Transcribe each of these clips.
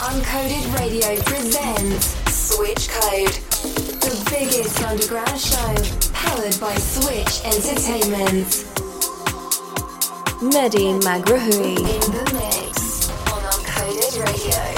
Uncoded Radio presents Switch Code, the biggest underground show powered by Switch Entertainment. Mehdi Maghraoui in the mix on Uncoded Radio.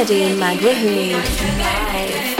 Mehdi Maghraoui.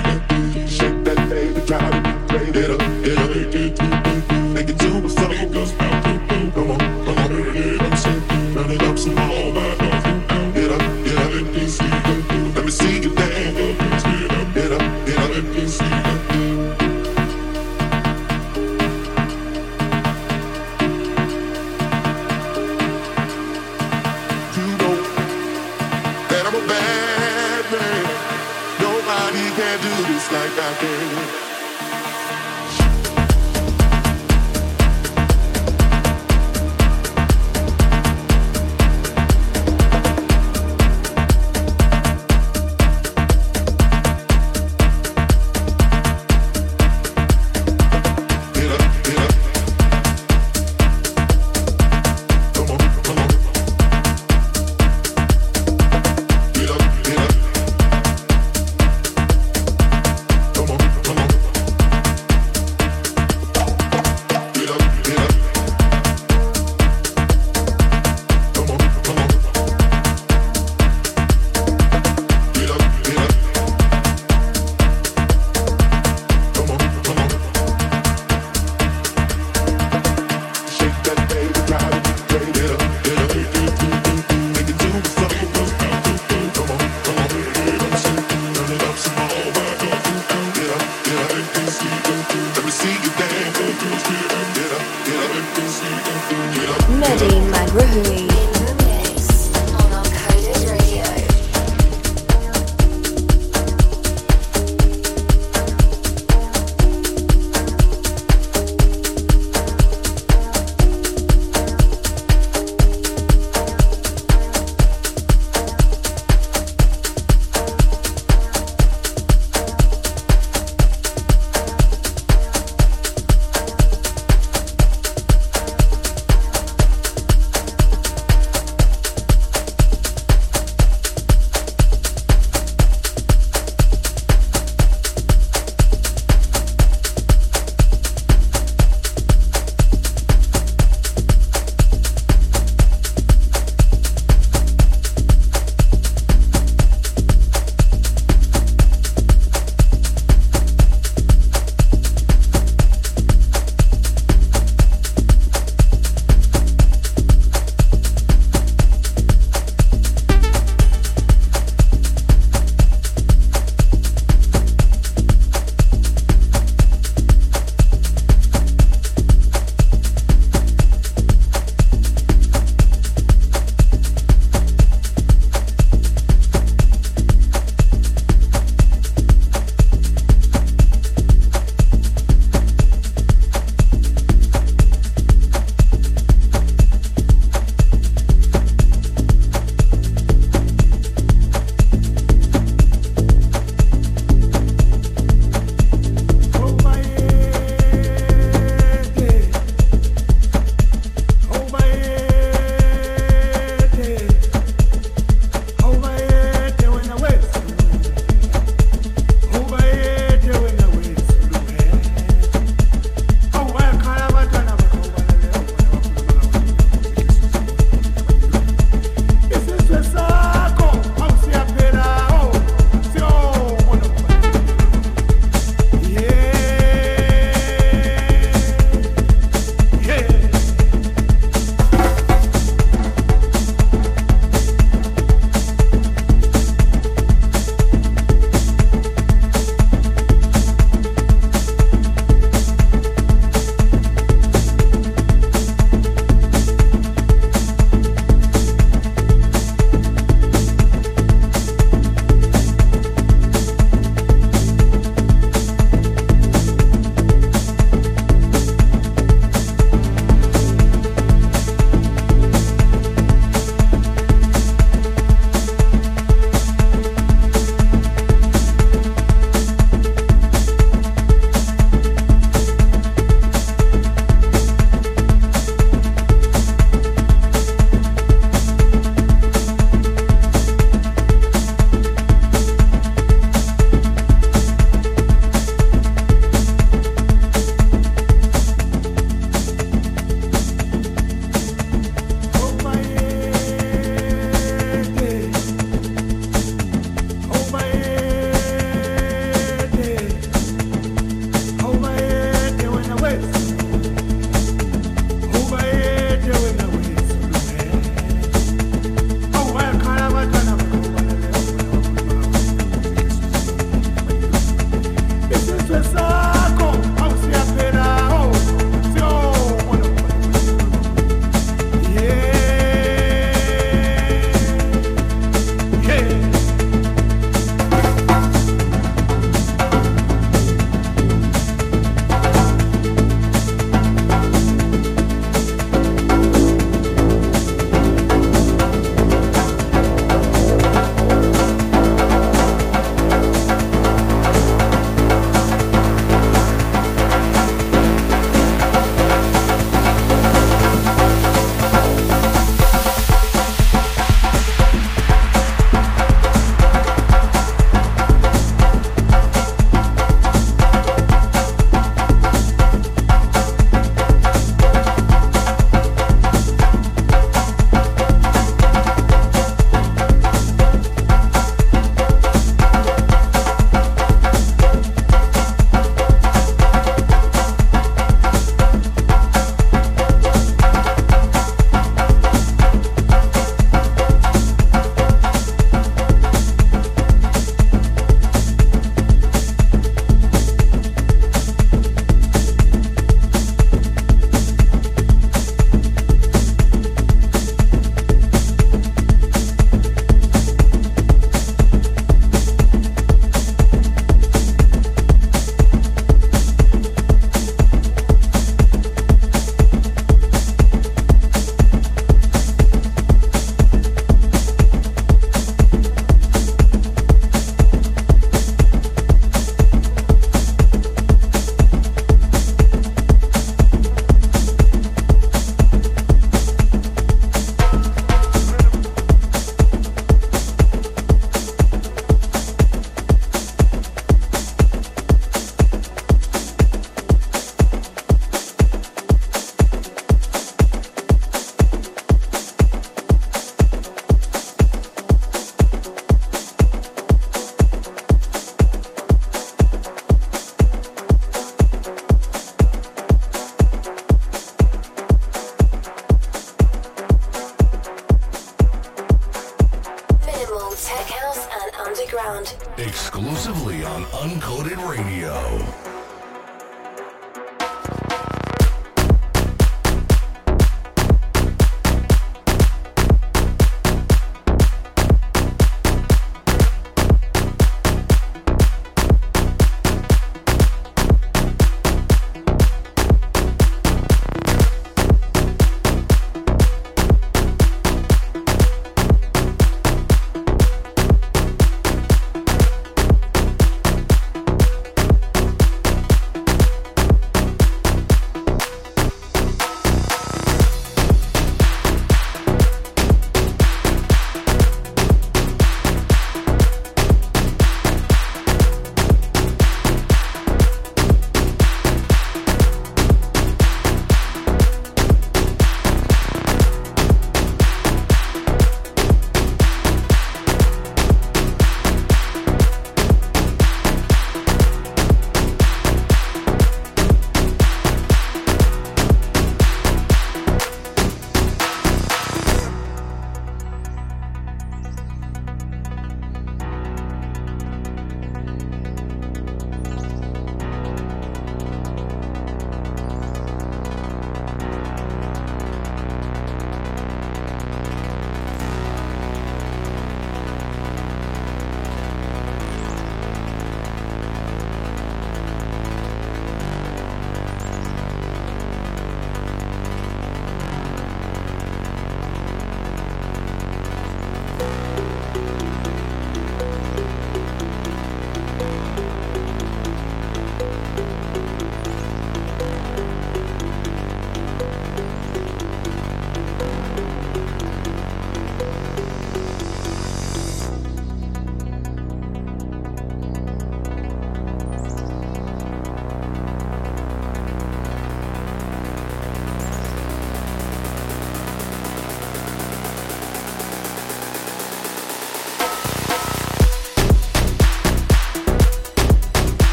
on Uncoded Radio.